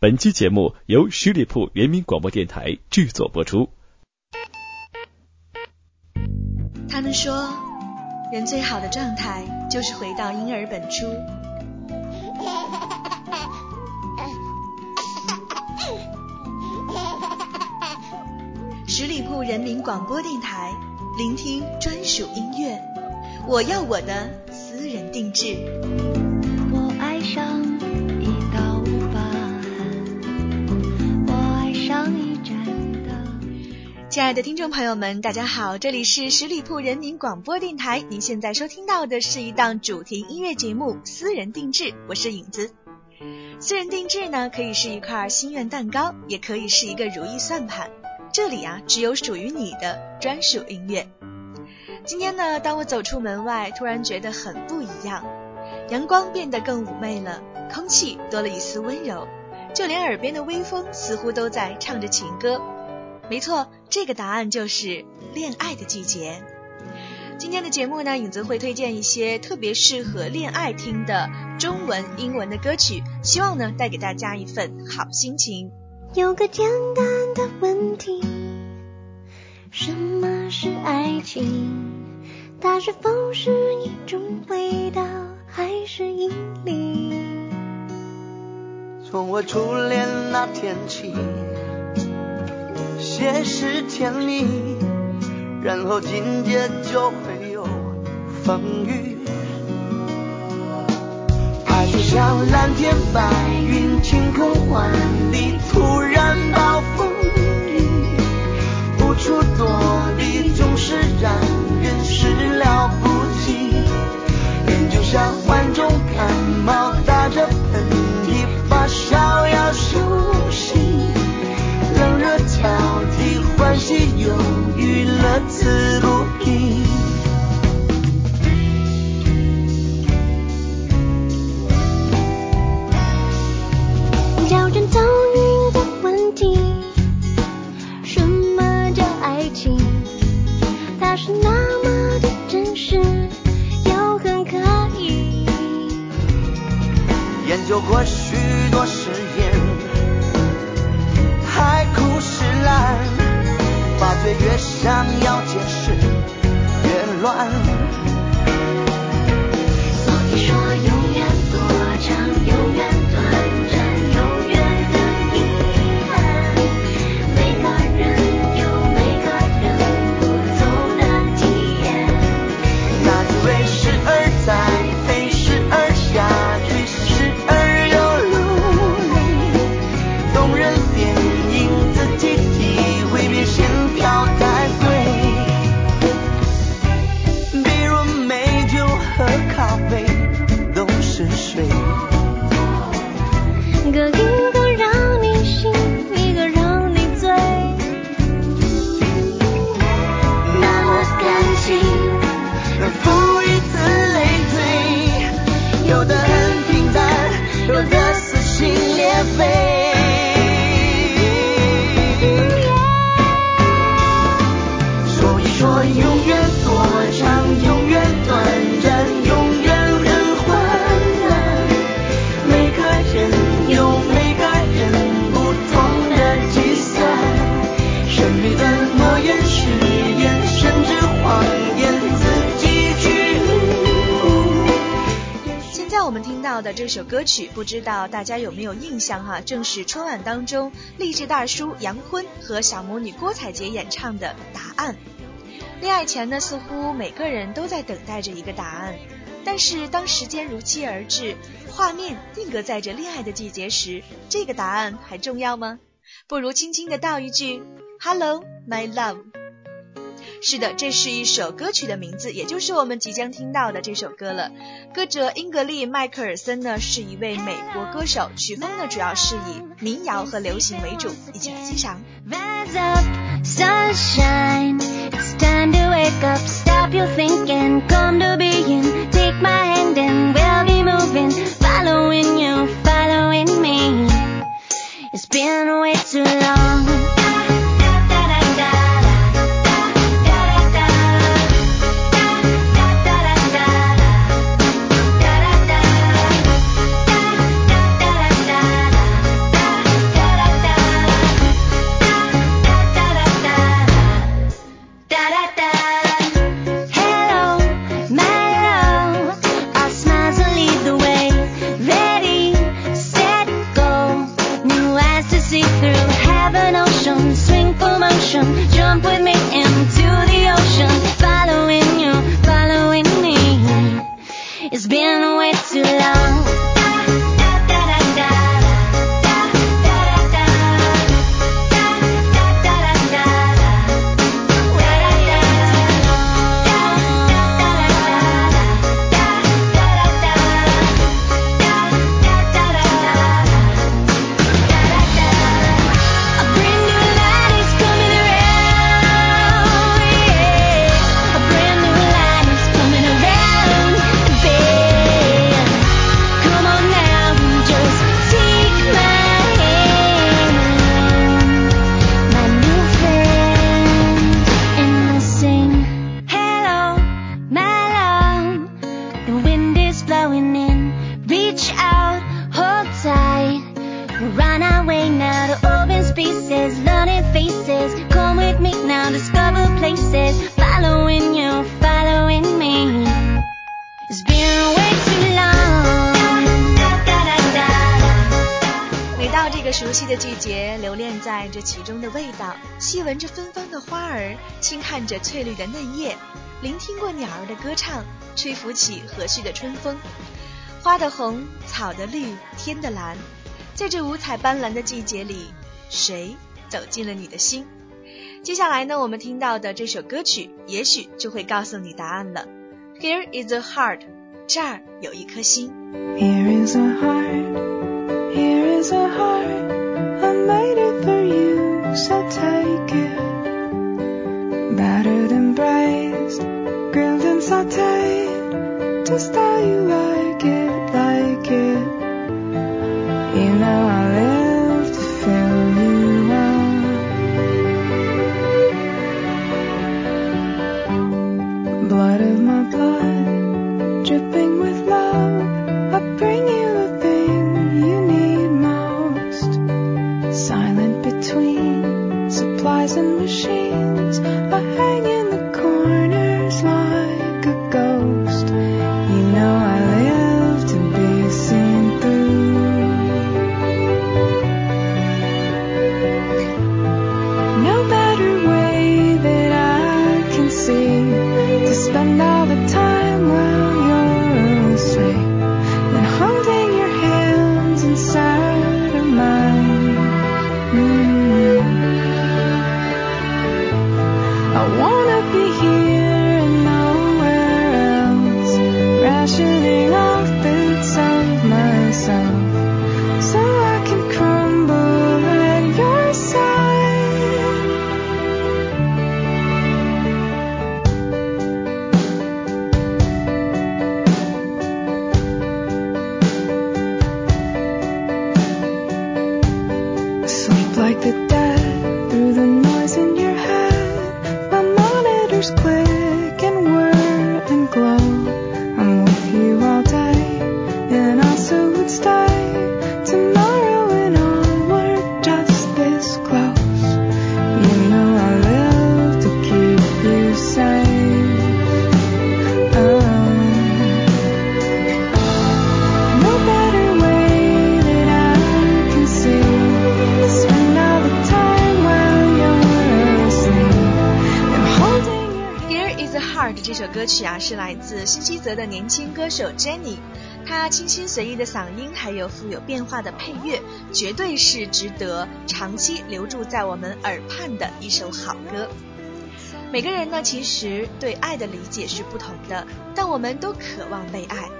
本期节目由十里铺人民广播电台制作播出。他们说，人最好的状态就是回到婴儿本初。十里铺人民广播电台，聆听专属音乐。我要我的私人定制。亲爱的听众朋友们，大家好，这里是十里铺人民广播电台，您现在收听到的是一档主题音乐节目《私人定制》，我是影子。私人定制呢，可以是一块心愿蛋糕，也可以是一个如意算盘。这里啊，只有属于你的专属音乐。今天呢，当我走出门外，突然觉得很不一样。阳光变得更妩媚了，空气多了一丝温柔，就连耳边的微风似乎都在唱着情歌。没错，这个答案就是恋爱的季节。今天的节目呢，影子会推荐一些特别适合恋爱听的中文、英文的歌曲，希望呢带给大家一份好心情。有个简单的问题，什么是爱情？它是否是一种味道，还是引力？从我初恋那天起，先是甜蜜，然后紧接就会有风雨。爱就像蓝天白云，晴空万里，突然暴风雨，无处躲现在我们听到的这首歌曲，不知道大家有没有印象哈？正是春晚当中励志大叔杨坤和小魔女郭采洁演唱的《答案》。恋爱前呢，似乎每个人都在等待着一个答案，但是当时间如期而至，画面定格在这恋爱的季节时，这个答案还重要吗？不如轻轻的道一句 “Hello, my love”。是的，这是一首歌曲的名字，也就是我们即将听到的这首歌了。歌者英格丽·迈克尔森呢是一位美国歌手，曲风呢主要是以民谣和流行为主，一起来欣赏。Rise up, sunshine. It's time to wake up. Stop your thinking. Come to be 中的味道，细闻着芬芳的花儿，轻看着翠绿的嫩叶，聆听过鸟儿的歌唱，吹拂起和煦的春风。花的红，草的绿，天的蓝，在这五彩斑斓的季节里，谁走进了你的心？接下来呢，我们听到的这首歌曲，也许就会告诉你答案了。Here is a heart，这儿有一颗心。Here is a heart, here is a heart. I made sauteed to style you out. 自新西泽的年轻歌手 Jenny。她清新随意的嗓音，还有富有变化的配乐，绝对是值得长期留住在我们耳畔的一首好歌。每个人呢，其实对爱的理解是不同的，但我们都渴望被爱。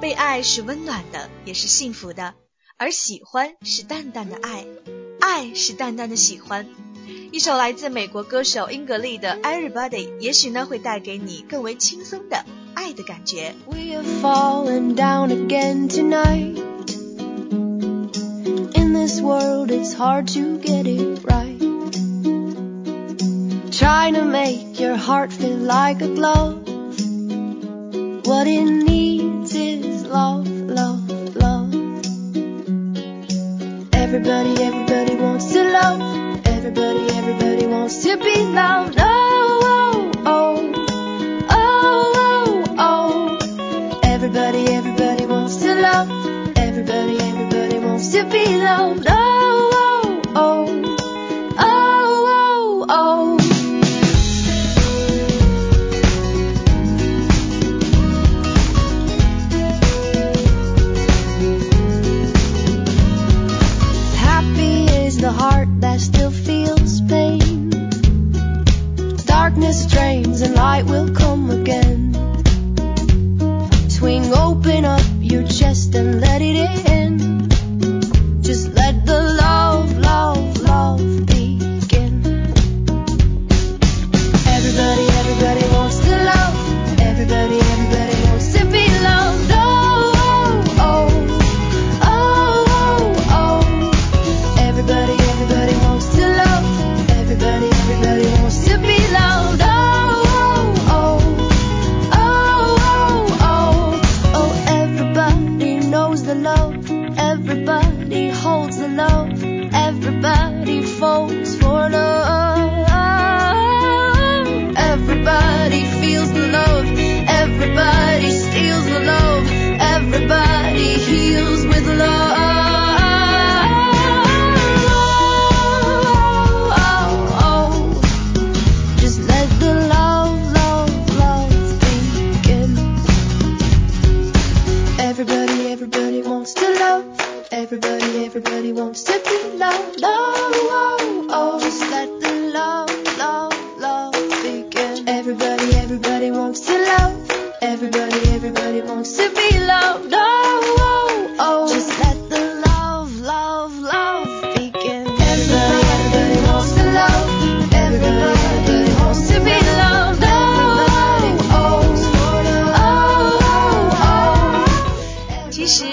被爱是温暖的，也是幸福的，而喜欢是淡淡的爱，爱是淡淡的喜欢。一首来自美国歌手英格丽的《Everybody》，也许呢会带给你更为轻松的爱的感觉。 We have fallen down again tonight. In this world, it's hard to get it right. Trying to make your heart feel like a glove. What it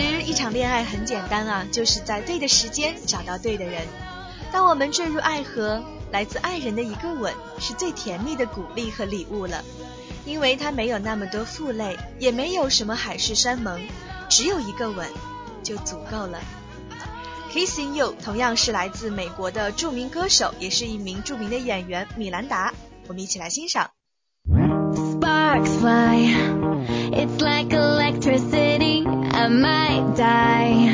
其实一场恋爱很简单啊，就是在对的时间找到对的人。当我们坠入爱河，来自爱人的一个吻，是最甜蜜的鼓励和礼物了。因为它没有那么多负累，也没有什么海誓山盟，只有一个吻就足够了。Kissing You 同样是来自美国的著名歌手，也是一名著名的演员米兰达。我们一起来欣赏。It's like might die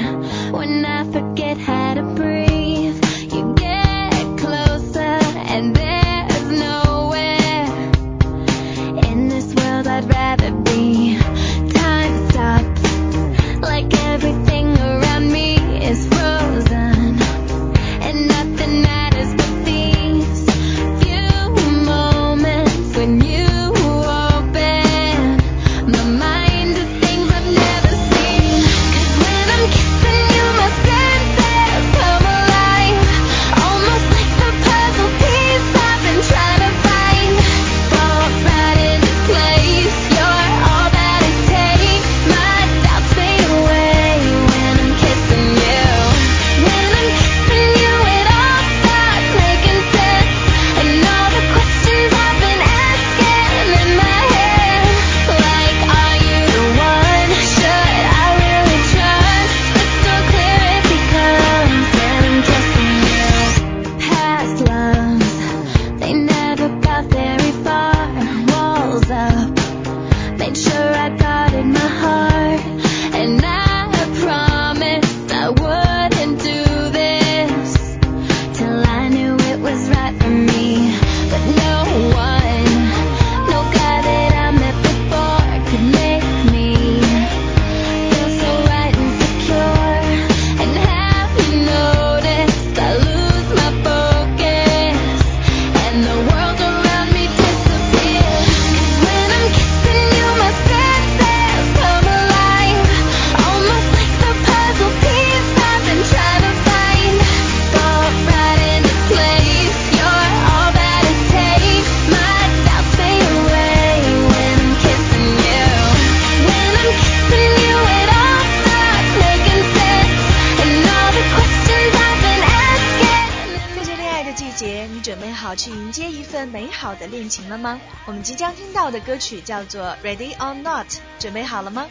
好的恋情了吗？我们即将听到的歌曲叫做《Ready or Not》，准备好了吗？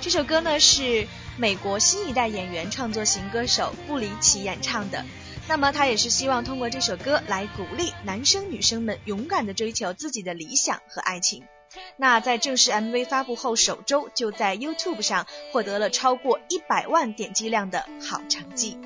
这首歌呢是美国新一代演员创作型歌手布里奇演唱的。那么他也是希望通过这首歌来鼓励男生女生们勇敢的追求自己的理想和爱情。那在正式 MV 发布后首周，就在 YouTube 上获得了超过一百万点击量的好成绩。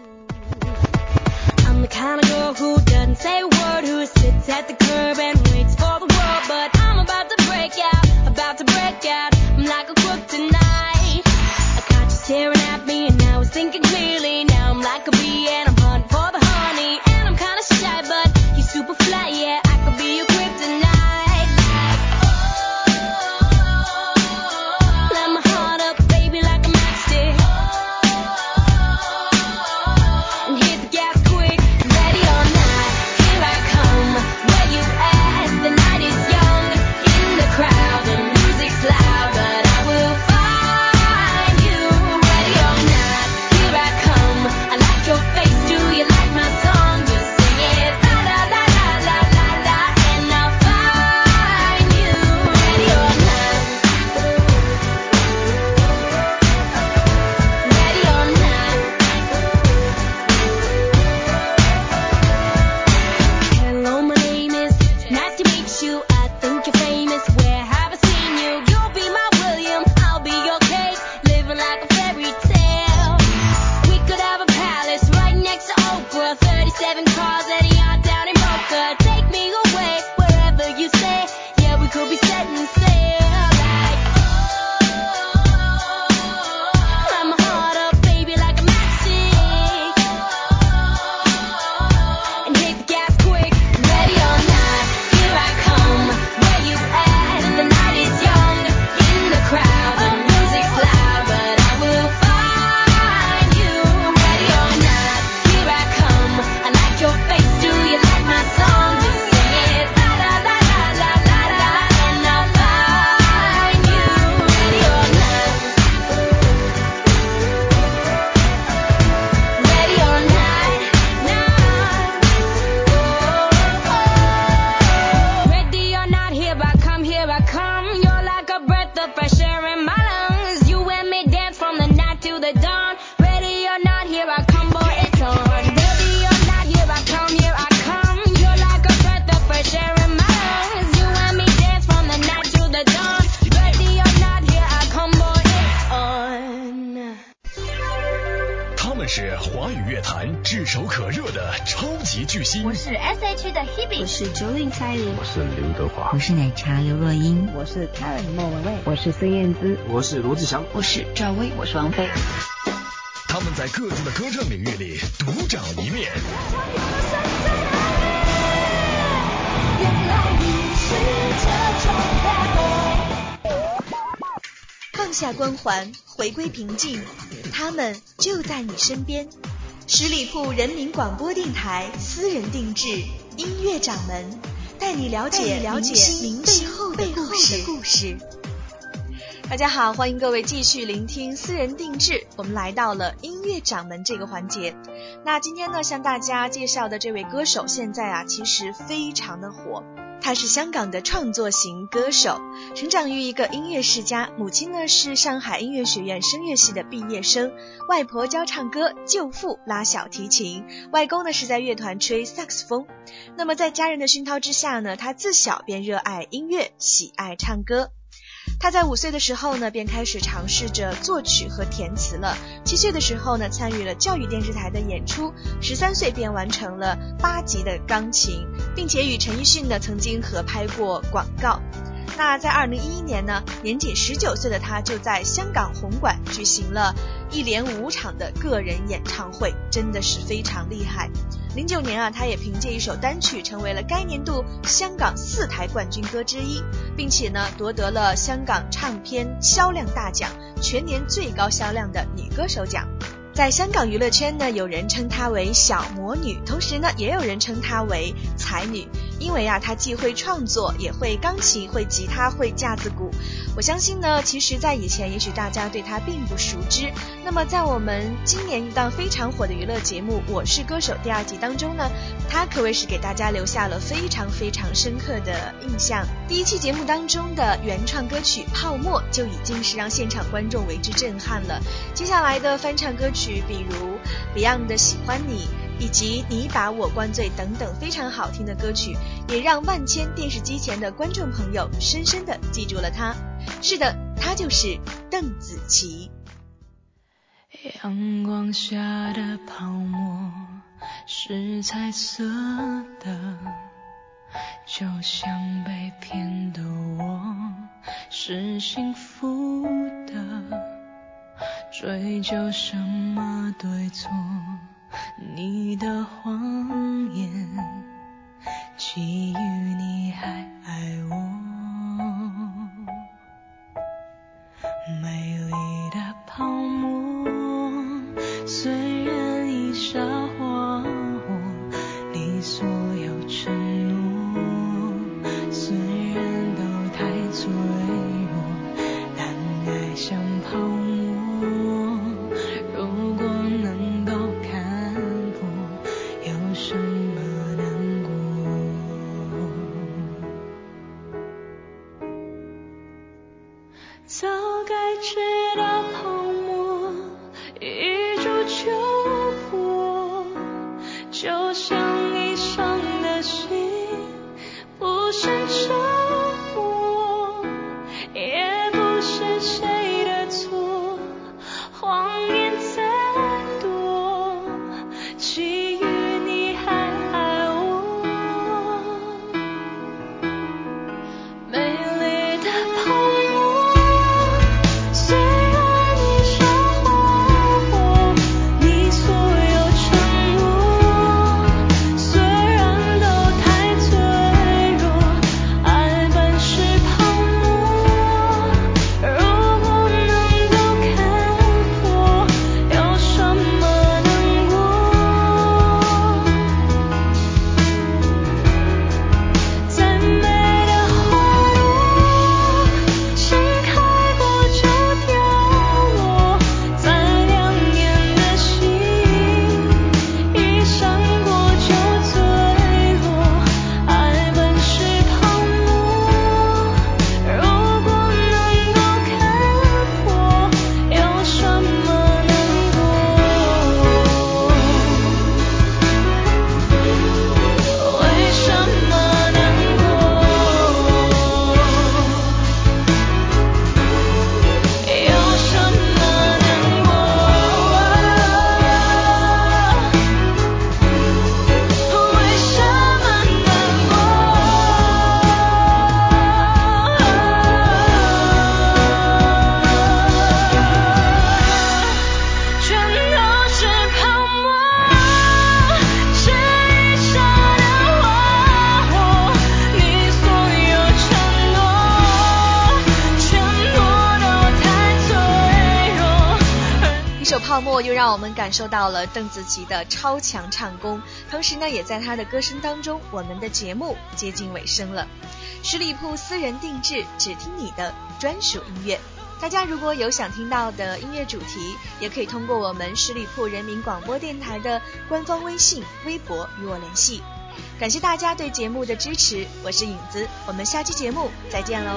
可热的超级巨星。我是 S.H 的 Hebe，我是 Jolin 蔡依林，我是刘德华，我是奶茶刘若英，我是 Karen 莫文蔚，我是孙燕姿，我是罗志祥，我是赵薇，我是王菲。他们在各自的歌唱领域里独掌一面。放下光环，回归平静，他们就在你身边。十里铺人民广播电台私人定制音乐掌门，带你了解了解明星背后的故事。大家好，欢迎各位继续聆听私人定制。我们来到了音乐掌门这个环节。那今天呢，向大家介绍的这位歌手，现在啊，其实非常的火。他是香港的创作型歌手，成长于一个音乐世家，母亲呢是上海音乐学院声乐系的毕业生，外婆教唱歌，舅父拉小提琴，外公呢是在乐团吹萨克斯风。那么在家人的熏陶之下呢，他自小便热爱音乐，喜爱唱歌。他在五岁的时候呢，便开始尝试着作曲和填词了。七岁的时候呢，参与了教育电视台的演出。十三岁便完成了八级的钢琴，并且与陈奕迅呢曾经合拍过广告。那在二零一一年呢，年仅十九岁的他就在香港红馆举行了一连五场的个人演唱会，真的是非常厉害。零九年啊，他也凭借一首单曲成为了该年度香港四台冠军歌之一，并且呢夺得了香港唱片销量大奖全年最高销量的女歌手奖。在香港娱乐圈呢，有人称她为小魔女，同时呢，也有人称她为才女，因为啊，她既会创作，也会钢琴，会吉他，会架子鼓。我相信呢，其实，在以前，也许大家对她并不熟知。那么，在我们今年一档非常火的娱乐节目《我是歌手》第二季当中呢，她可谓是给大家留下了非常非常深刻的印象。第一期节目当中的原创歌曲《泡沫》就已经是让现场观众为之震撼了。接下来的翻唱歌。曲，比如 Beyond 的《喜欢你》，以及《你把我灌醉》等等非常好听的歌曲，也让万千电视机前的观众朋友深深的记住了他。是的，他就是邓紫棋。阳光下的泡沫是彩色的，就像被骗的我是幸福的。追究什么对错？你的谎言，基于你还爱感受到了邓紫棋的超强唱功，同时呢，也在她的歌声当中，我们的节目接近尾声了。十里铺私人定制，只听你的专属音乐。大家如果有想听到的音乐主题，也可以通过我们十里铺人民广播电台的官方微信、微博与我联系。感谢大家对节目的支持，我是影子，我们下期节目再见喽。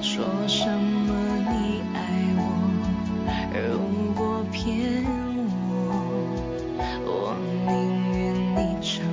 说什么你爱我，如果骗我，我宁愿你成。